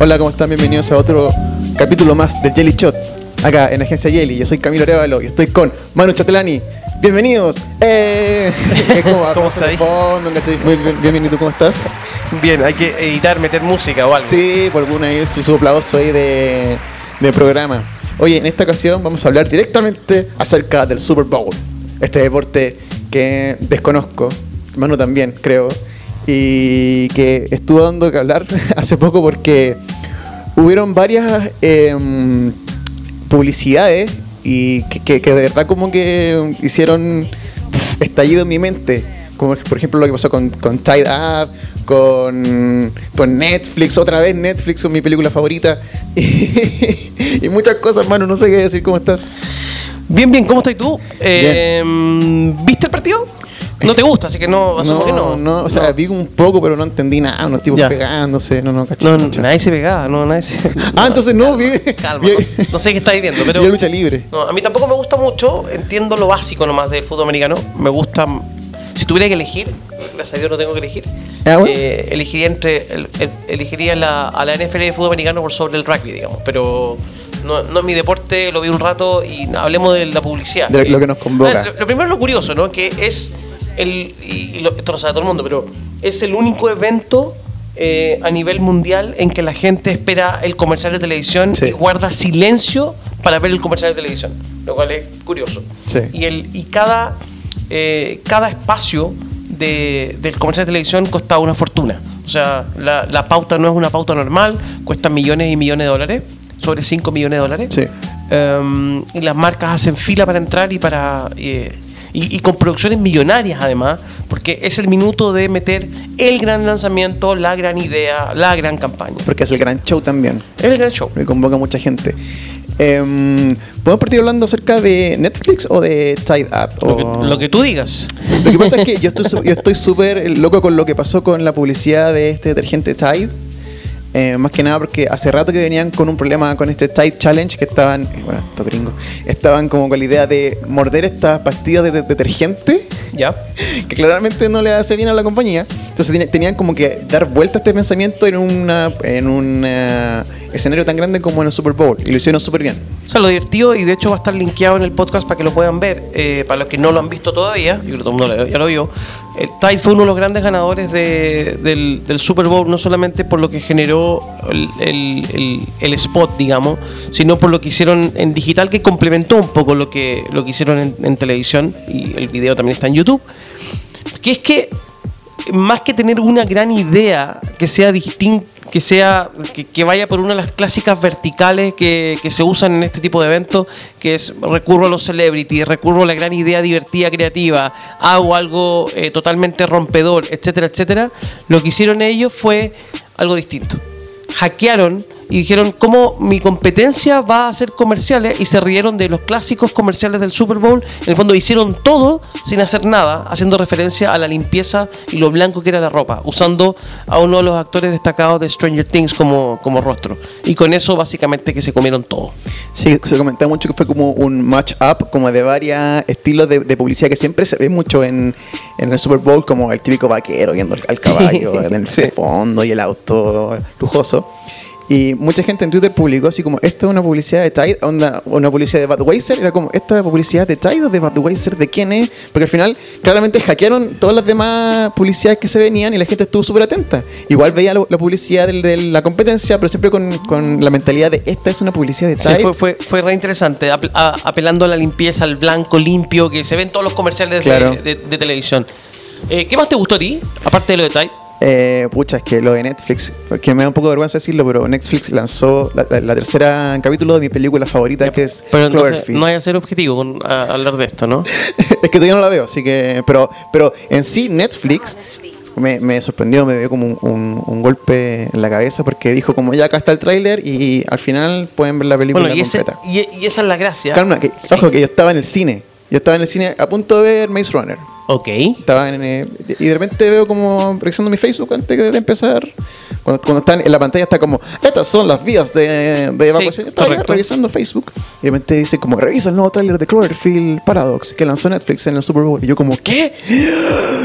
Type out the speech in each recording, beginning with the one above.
Hola, ¿cómo están? Bienvenidos a otro capítulo más de Jelly Shot, acá en Agencia Jelly. Yo soy Camilo Arevalo y estoy con Manu Chatelani. Bienvenidos. Eh, ¿Cómo, va? ¿Cómo ¿cachai? Muy bien, bien, bien. ¿Y tú cómo estás? Bien, hay que editar, meter música o algo. Sí, por alguna vez su aplauso ahí de, de programa. Oye, en esta ocasión vamos a hablar directamente acerca del Super Bowl. Este deporte que desconozco, Manu también, creo, y que estuvo dando que hablar hace poco porque hubieron varias em, publicidades y que, que- que de verdad como que hicieron estallido en mi mente. Como por ejemplo lo que pasó con, con Tide Up, con, con Netflix, otra vez Netflix con mi película favorita. Y, y muchas cosas, hermano, no sé qué decir, ¿cómo estás? Bien, bien, ¿cómo estás tú? Eh, ¿Viste el partido? No te gusta, así que no, asumo No, que no, no. o sea, vi un poco, pero no entendí nada, unos tipos Ya. pegándose, no, no, caché. No, caché. nadie se pegaba, no, nadie se... Ah, entonces no, vi. Calma, vi- no, no sé qué estáis viendo, pero... vi lucha libre. No, a mí tampoco me gusta mucho, entiendo lo básico nomás del fútbol americano. Me gusta, si tuviera que elegir, gracias a Dios no tengo que elegir, Ah, bueno. eh, elegiría entre el- el- elegiría la, a la NFL de fútbol americano por sobre el rugby, digamos. Pero no, no es mi deporte, lo vi un rato y hablemos de la publicidad. De lo que nos convoca. Lo, lo primero es lo curioso, ¿no? Que es el, y, lo, esto lo sabe todo el mundo, pero es el único evento eh, a nivel mundial en que la gente espera el comercial de televisión Sí. y guarda silencio para ver el comercial de televisión, lo cual es curioso. Sí. Y, el, y cada, eh, cada espacio de- del comercial de televisión costaba una fortuna. O sea, la, la pauta no es una pauta normal, cuesta millones y millones de dólares, sobre 5 millones de dólares. Sí. Um, y las marcas hacen fila para entrar y para eh, y, y con producciones millonarias además, porque es el minuto de meter el gran lanzamiento, la gran idea, la gran campaña. Porque es el gran show también. Es el gran show. Me convoca mucha gente. Em, ¿Podemos partir hablando acerca de Netflix o de Tide Up? Lo que, O- lo que tú digas. Lo que pasa es que yo estoy yo estoy súper loco con lo que pasó con la publicidad de este detergente Tide. Eh, más que nada porque hace rato que venían con un problema con este Tide Challenge que estaban, eh, bueno, estos gringos, estaban como con la idea de morder estas pastillas de, de- detergente ¿Ya? que claramente no le hace bien a la compañía. Entonces tenían como que dar vuelta a este pensamiento en una en un eh, escenario tan grande como en el Super Bowl y lo hicieron súper bien. O sea, lo divertido, y de hecho va a estar linkeado en el podcast para que lo puedan ver, eh, para los que no lo han visto todavía, yo creo que todo el mundo ya lo vio, el Tide fue uno de los grandes ganadores de- del, del Super Bowl, no solamente por lo que generó el, el- el- el spot, digamos, sino por lo que hicieron en digital, que complementó un poco lo que, lo que hicieron en, en televisión, y el video también está en YouTube, que es que más que tener una gran idea que sea distinta, que sea que, que vaya por una de las clásicas verticales que, que se usan en este tipo de eventos, que es recurro a los celebrities, recurro a la gran idea divertida, creativa, hago algo eh, totalmente rompedor, etcétera, etcétera. Lo que hicieron ellos fue algo distinto. Hackearon y dijeron cómo mi competencia va a hacer comerciales y se rieron de los clásicos comerciales del Super Bowl. En el fondo hicieron todo sin hacer nada, haciendo referencia a la limpieza y lo blanco que era la ropa, usando a uno de los actores destacados de Stranger Things como, como rostro. Y con eso básicamente que se comieron todo. Sí, se comentaba mucho que fue como un match up como de varios estilos de, de publicidad que siempre se ve mucho en, en el Super Bowl, como el típico vaquero viendo al, al caballo en el Sí. fondo y el auto lujoso. Y mucha gente en Twitter publicó así como, ¿esta es una publicidad de Tide? Onda, ¿Una publicidad de Budweiser? Era como, ¿esta publicidad de Tide o de Budweiser? ¿De quién es? Porque al final claramente hackearon todas las demás publicidades que se venían y la gente estuvo súper atenta. Igual veía la, la publicidad del- de, la competencia, pero siempre con, con la mentalidad de, ¿esta es una publicidad de Sí, Tide? fue, fue, fue re interesante, a- apelando a la limpieza, al blanco limpio que se ven todos los comerciales de- de, de televisión. Eh, ¿Qué más te gustó a ti, aparte de lo de Tide? Eh, pucha, es que lo de Netflix, porque me da un poco de vergüenza decirlo, pero Netflix lanzó la, la- la tercera capítulo de mi película favorita, que es Pero no, Cloverfield. no hay que ser objetivo con a- hablar de esto, ¿no? es que todavía no la veo, así que. Pero, pero en sí, Netflix me, me sorprendió, me dio como un, un- un golpe en la cabeza, porque dijo, como ya acá está el tráiler y al final pueden ver la película Bueno, y, ese- completa. y, y esa es la gracia. Calma, que, Sí. ojo, que yo estaba en el cine. Yo estaba en el cine a punto de ver Maze Runner. Ok. Estaba en, eh, y de repente veo como revisando mi Facebook antes de empezar. Cuando, cuando están en la pantalla está como, estas son las vías de, de evacuación. Yo estaba ya revisando Facebook. Y de repente dice como, revisa el nuevo tráiler de Cloverfield Paradox que lanzó Netflix en el Super Bowl. Y yo como, ¿qué?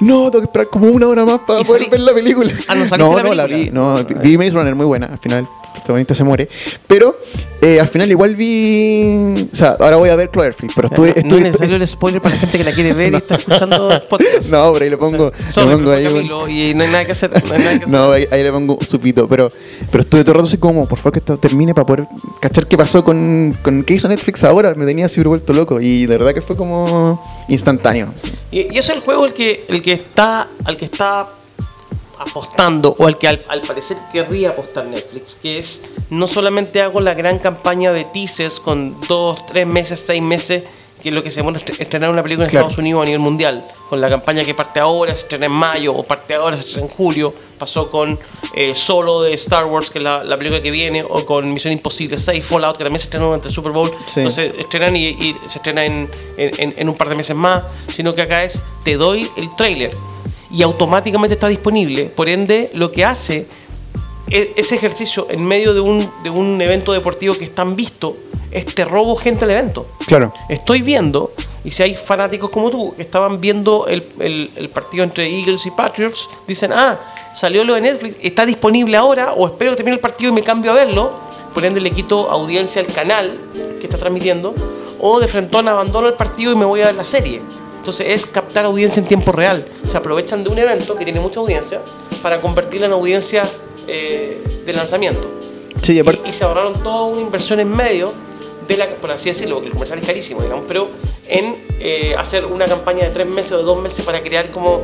No, tengo que esperar como una hora más para ¿Y poder ver la película. Ah, ¿no no, la la vi. No, vi Maze Runner muy buena al final. Protagonista se muere. Pero eh, al final igual vi. O sea, ahora voy a ver Cloverfield, pero estuve. no, estuve, no el spoiler para la gente que la quiere ver y está escuchando podcast. no, pero ahí le pongo, le pongo ahí. Camilo, y no hay nada que hacer. No, hay nada que hacer. No, ahí, ahí le pongo un supito, pero, pero estuve todo el rato así como, por favor que esto termine para poder cachar qué pasó con, con qué hizo Netflix ahora, me tenía así vuelto loco y de verdad que fue como instantáneo. Y, y es el juego el que, el que está, al que está apostando, o al que al, al parecer querría apostar Netflix, que es no solamente hago la gran campaña de teasers con dos, tres meses, seis meses, que es lo que se est- estrenar una película en Claro. Estados Unidos a nivel mundial, con la campaña que parte ahora, se estrena en mayo, o parte ahora, se estrena en julio, pasó con eh, Solo de Star Wars, que es la, la película que viene, o con Misión Imposible 6, Fallout, que también se estrenó durante el Super Bowl, Sí. entonces estrenan y, y se estrena en, en- en- en un par de meses más, sino que acá es, te doy el trailer y automáticamente está disponible. Por ende, lo que hace e- ese ejercicio en medio de un, de un evento deportivo que es tan visto, es te robo gente al evento. Claro. Estoy viendo, y si hay fanáticos como tú que estaban viendo el, el- el partido entre Eagles y Patriots, dicen, ah, salió lo de Netflix, está disponible ahora, o espero que termine el partido y me cambio a verlo, por ende le quito audiencia al canal que está transmitiendo, o de frentón abandono el partido y me voy a ver la serie. Entonces es captar audiencia en tiempo real. Se aprovechan de un evento que tiene mucha audiencia para convertirla en audiencia eh, de lanzamiento. Sí, y se ahorraron toda una inversión en medio de la, por así decirlo, porque el comercial es carísimo, digamos, pero en eh, hacer una campaña de tres meses o de dos meses para crear como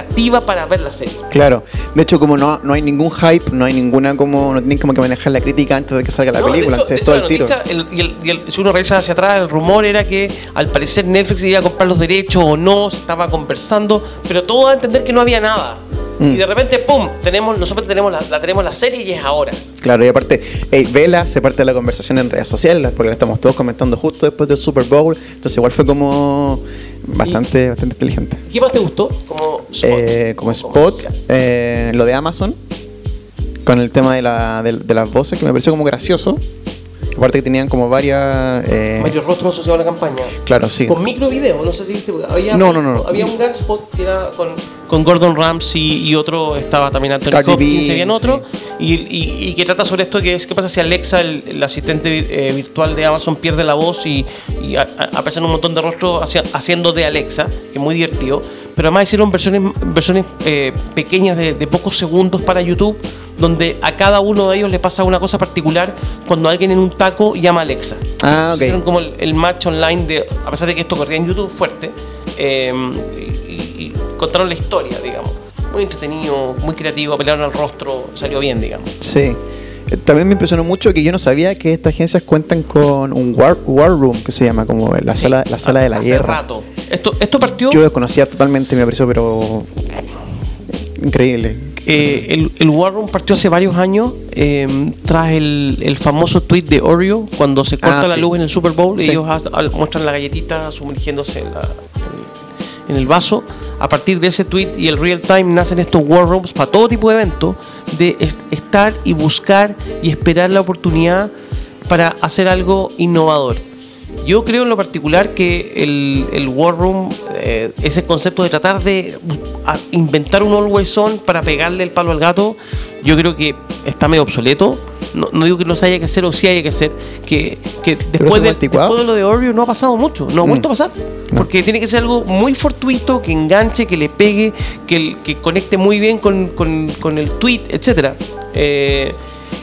expectativa para ver la serie. claro. De hecho, como no, no hay ningún hype, no hay ninguna como, no tienen como que manejar la crítica antes de que salga la No, de película, hecho- antes de de todo hecho, el tiro. el- y el- y el- si uno revisa hacia atrás, el rumor era que al parecer Netflix iba a comprar los derechos o no, se estaba conversando, pero todo a entender que no había nada. Mm. Y de repente, ¡pum! Tenemos, nosotros tenemos la, la tenemos la serie y es ahora. Claro, y aparte, hey, Vela se parte de la conversación en redes sociales, porque la estamos todos comentando justo después del Super Bowl, entonces igual fue como bastante, bastante inteligente. ¿Qué más te gustó? Como spot. Eh, como spot, eh, lo de Amazon, con el tema de, la, de, de las voces, que me pareció como gracioso. Aparte que tenían como varias... eh, Varios rostros asociados a la campaña. claro, sí. Con micro video, no sé si viste. Había, No, no, no. Había un gran spot que era con, con Gordon Ramsay y otro, estaba también Anthony Cardi Hopkins, B, habían otro. sí. Y, y- y que trata sobre esto: que es qué pasa si Alexa, el, el asistente eh, virtual de Amazon, pierde la voz y, y a- a- aparecen un montón de rostros hacia- haciendo de Alexa, que es muy divertido. Pero además hicieron versiones, versiones eh, pequeñas de, de pocos segundos para YouTube, donde a cada uno de ellos le pasa una cosa particular cuando alguien en un taco llama a Alexa. Ah, ok. Hicieron como el, el match online de, a pesar de que esto corría en YouTube fuerte, eh, contaron la historia, digamos. Muy entretenido, muy creativo, apelaron al rostro, salió bien, digamos. Sí. Eh, También me impresionó mucho que yo no sabía que estas agencias cuentan con un war, war room que se llama como la sala, la sala de la Hace guerra. rato. Esto, esto partió. Yo desconocía totalmente, me pareció, pero increíble. eh, el, el War Room partió hace varios años eh, tras el, el famoso tweet de Oreo cuando se corta Ah, la sí. luz en el Super Bowl Sí. ellos muestran la galletita sumergiéndose en, la- en el vaso a partir de ese tweet y el real time nacen estos war rooms para todo tipo de eventos de est- estar y buscar y esperar la oportunidad para hacer algo innovador yo creo en lo particular que el, el War Room, eh, ese concepto de tratar de inventar un always on para pegarle el palo al gato, yo creo que está medio obsoleto. No, no digo que no se haya que hacer o sí haya que hacer, que, que después, de, después de lo de Oreo no ha pasado mucho, no ha Mm. vuelto a pasar. No. Porque tiene que ser algo muy fortuito, que enganche, que le pegue, que, que conecte muy bien con, con- con el tweet, etcétera. Eh,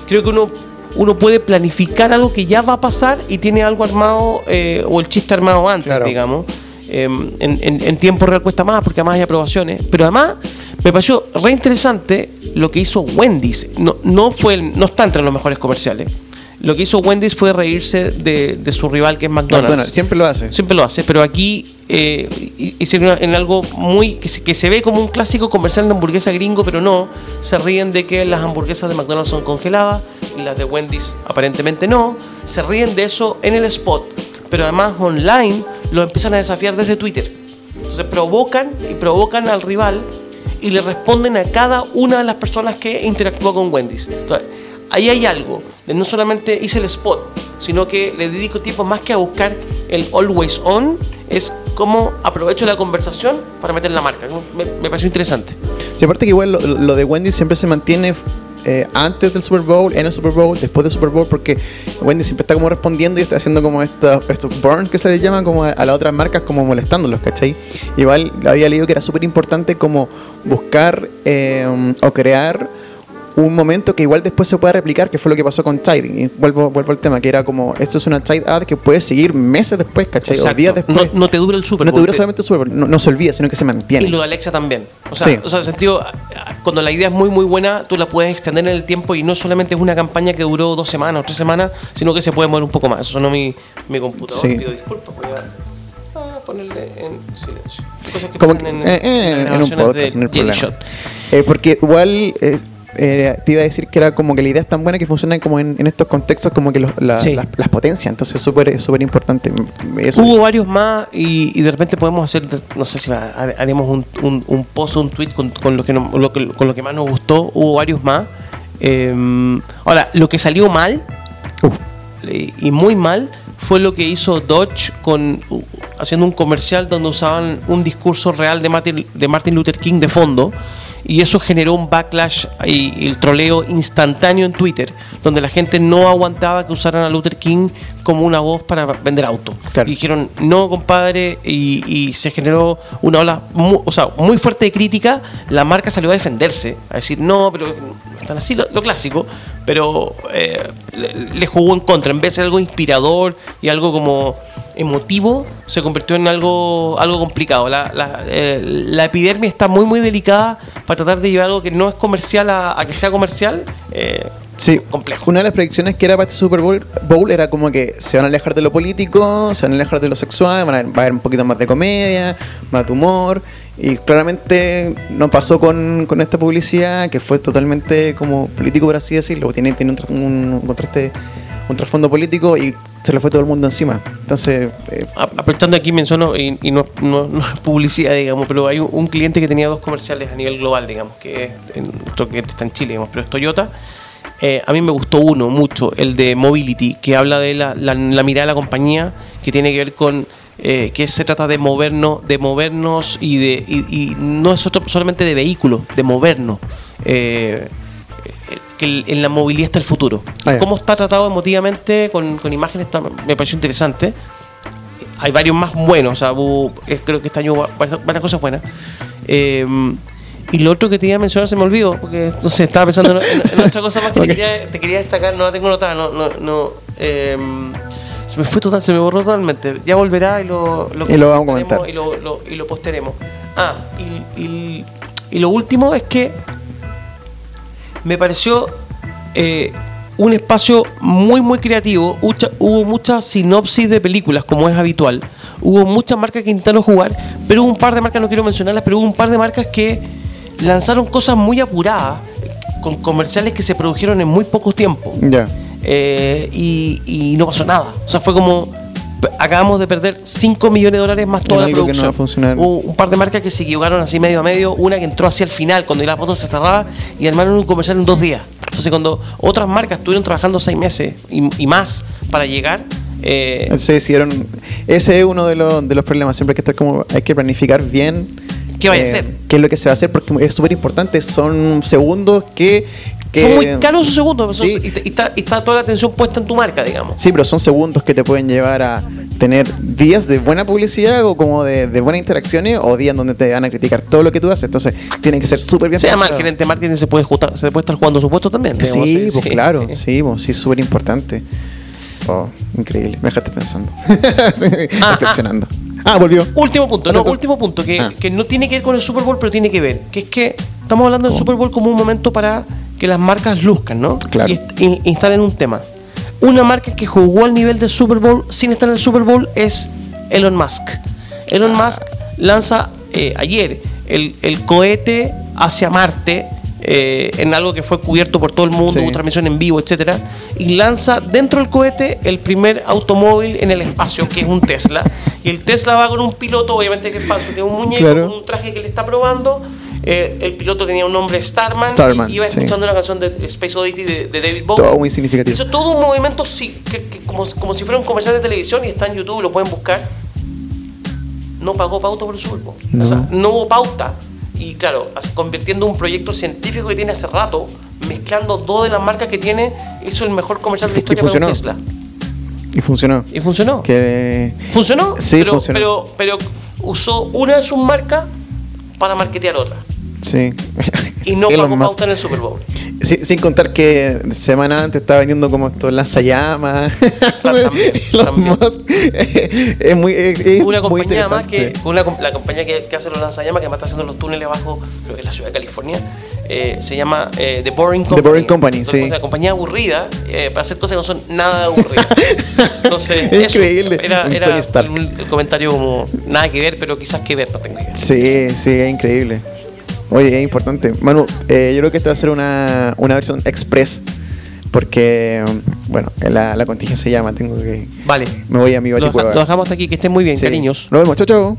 creo que uno, uno puede planificar algo que ya va a pasar y tiene algo armado eh, o el chiste armado antes, Claro. digamos. Eh, en, en- en tiempo real cuesta más porque además hay aprobaciones. Pero además me pareció re interesante lo que hizo Wendy's. No, no, fue no está entre los mejores comerciales. Lo que hizo Wendy's fue reírse de, de su rival que es McDonald's. McDonald's, siempre lo hace. Siempre lo hace, pero aquí eh, hi- hicieron en algo muy que se, que se ve como un clásico comercial de hamburguesa gringo, pero no. Se ríen de que las hamburguesas de McDonald's son congeladas y las de Wendy's aparentemente no. Se ríen de eso en el spot, pero además online lo empiezan a desafiar desde Twitter. Entonces provocan y provocan al rival y le responden a cada una de las personas que interactúa con Wendy's. Entonces, ahí hay algo. No solamente hice el spot, sino que le dedico tiempo más que a buscar el always on, es cómo aprovecho la conversación para meter la marca. Me, me pareció interesante. Aparte que igual lo de Wendy siempre se mantiene eh, antes del Super Bowl, en el Super Bowl, después del Super Bowl, porque Wendy siempre está como respondiendo y está haciendo como estos, estos burn que se les llama como a, las otras marcas, como molestándolos, ¿cachai? Igual había leído que era súper importante como buscar eh, o crear un momento que igual después se pueda replicar, que fue lo que pasó con Tide. Y vuelvo, vuelvo al tema, que era como, esto es una Tide ad que puede seguir meses después, ¿cachai? O días después. No, no te dura el Super No te dura solamente el Super Bowl, no, no se olvida, sino que se mantiene. Y lo de Alexa también. O sea, Sí. o sea, en el sentido, cuando la idea es muy, muy buena, tú la puedes extender en el tiempo y no solamente es una campaña que duró dos semanas o tres semanas, sino que se puede mover un poco más. Eso sonó mi, mi computador. Sí. Pido disculpas, a, ponerle en silencio. Cosas que como pasan que, eh, eh, en un podcast, de no hay problema. Eh, porque igual eh, eh, te iba a decir que era como que la idea es tan buena que funciona como en, en estos contextos como que los- la- Sí. las, las potencias. Entonces es súper súper importante. Eso. Hubo varios más y, y de repente podemos hacer, no sé si haremos un, un, un post o un tweet con, con lo que no- lo que- con lo que más nos gustó. Hubo varios más. Eh, ahora, lo que salió mal eh, y muy mal fue lo que hizo Dodge con uh, haciendo un comercial donde usaban un discurso real de Martin, de Martin Luther King de fondo y eso generó un backlash y, el troleo instantáneo en Twitter donde la gente no aguantaba que usaran a Luther King como una voz para vender autos Claro. y dijeron no compadre y, y se generó una ola muy, o sea, muy fuerte de crítica. La marca salió a defenderse a decir no pero están así lo, lo clásico pero eh, le, le jugó en contra. En vez de ser algo inspirador y algo como emotivo se convirtió en algo algo complicado la, la, eh, la epidermis está muy muy delicada para tratar de llevar algo que no es comercial a, a que sea comercial eh, Sí, complejo una de las predicciones que era para este Super Bowl, Bowl era como que se van a alejar de lo político, se van a alejar de lo sexual, van a, va a haber un poquito más de comedia, más de humor. Y claramente no pasó con, con esta publicidad, que fue totalmente como político, por así decirlo. Tiene, tiene un, un, un contraste, un trasfondo político y se le fue todo el mundo encima. Entonces, eh, aquí menciono, y, no, no- es publicidad, digamos, pero hay un, cliente que tenía dos comerciales a nivel global, digamos, que es otro cliente está en Chile, digamos, pero es Toyota. Eh, a mí me gustó uno mucho, el de Mobility, que habla de la, la- mirada de la compañía, que tiene que ver con eh, que se trata de movernos, de movernos y de y, no es otro- solamente de vehículos, de movernos. Eh, que el- en la movilidad está el futuro. Ah. Cómo está tratado emotivamente con, con imágenes está- me pareció interesante hay varios más buenos, o sea, hubo- eh, creo que este año hubo varias, varias cosas buenas. Eh, y lo otro que te iba a mencionar se me olvidó, porque no sé, estaba pensando en, en- en otra cosa más que te, quería, te quería destacar, no la tengo notada, no, no, no eh, se me fue total, se me borró totalmente. Ya volverá y lo, Y lo vamos a comentar. Y lo, lo- y lo posteremos. Ah, y, y- y lo último es que me pareció eh, un espacio muy muy creativo. Hubo muchas sinopsis de películas, como es habitual. Hubo muchas marcas que intentaron jugar, pero hubo un par de marcas, no quiero mencionarlas, pero hubo un par de marcas que lanzaron cosas muy apuradas, con comerciales que se produjeron en muy poco tiempo. ya. Eh, y, y no pasó nada. O sea, fue como. Acabamos de perder 5 millones de dólares más toda la algo que no producción. va a funcionar. Un par de marcas que se equivocaron así medio a medio. Una que entró hacia el final, cuando ya la foto se cerraba, y armaron un comercial en dos días. Entonces, cuando otras marcas estuvieron trabajando seis meses y, y más para llegar, eh, Se decidieron. Ese es uno de los, de los problemas. Siempre hay que estar como. Hay que planificar bien. eh, ¿Qué vaya a hacer? ¿Qué es lo que se va a hacer? Porque es súper importante. Son segundos que. Que son muy caros esos segundos. Sí. Y, y está, y está toda la atención puesta en tu marca, digamos. Sí, pero son segundos que te pueden llevar a tener días de buena publicidad o como de, de buenas interacciones o días donde te van a criticar todo lo que tú haces. Entonces, tiene que ser súper bien Se llama el gerente marketing, se puede, justa- se puede estar jugando su puesto también. digamos, Sí, pues claro, sí, pues, sí, es súper importante. Oh, increíble, me dejaste pensando. ah. Reflexionando. Ah, volvió. Último punto, no, último punto, que, Ah. que no tiene que ver con el Super Bowl, pero tiene que ver. Que es que estamos hablando del Super Bowl como un momento para que las marcas luzcan, ¿no? Claro. Y, y instalen un tema. Una marca que jugó al nivel del Super Bowl sin estar en el Super Bowl es Elon Musk. Elon Ah. Musk lanza eh, ayer el, el cohete hacia Marte. eh, en algo que fue cubierto por todo el mundo, Sí. hubo transmisión en vivo, etcétera, y lanza dentro del cohete el primer automóvil en el espacio, que es un Tesla. Y el Tesla va con un piloto, obviamente que es falso, que es un muñeco Claro. con un traje que le está probando. Eh, el piloto tenía un nombre Starman, Starman, y iba sí. escuchando una canción de Space Oddity de, de David Bowie. Todo muy significativo. Hizo todo un movimiento sí, que, que como, como si fuera un comercial de televisión y está en YouTube, lo pueden buscar. No pagó pauta por el Super Bowl. O No. sea, no hubo pauta. y claro, convirtiendo un proyecto científico que tiene hace rato, mezclando dos de las marcas que tiene, hizo el mejor comercial de la historia para. Tesla. Y funcionó. Y funcionó. Que, ¿Funcionó? Sí, pero, funcionó. Pero, pero usó una de sus marcas para marketear otra. Sí. Y no Elon pagó Musk. pauta en el Super Bowl. Sí, sin contar que semana antes estaba vendiendo como estos lanzallamas. También, Elon también. Musk. es muy, es, es una muy compañía más que una, la compañía que, que hace los lanzallamas que además está haciendo los túneles abajo creo que es la ciudad de California eh, se llama eh, The Boring Company Boring Company, Entonces, sí. una compañía aburrida eh, para hacer cosas que no son nada aburridas entonces Es increíble, era, era el comentario como nada que ver pero quizás que ver no tengo idea Sí, sí, es increíble. Oye, es importante. Manu, eh, yo creo que esta va a ser una, una versión express. Porque, bueno, la, la contingencia se llama. Tengo que. vale Me voy a mi baticueva. lo dejamos hasta aquí que estén muy bien Sí. cariños Nos vemos, chao, chao.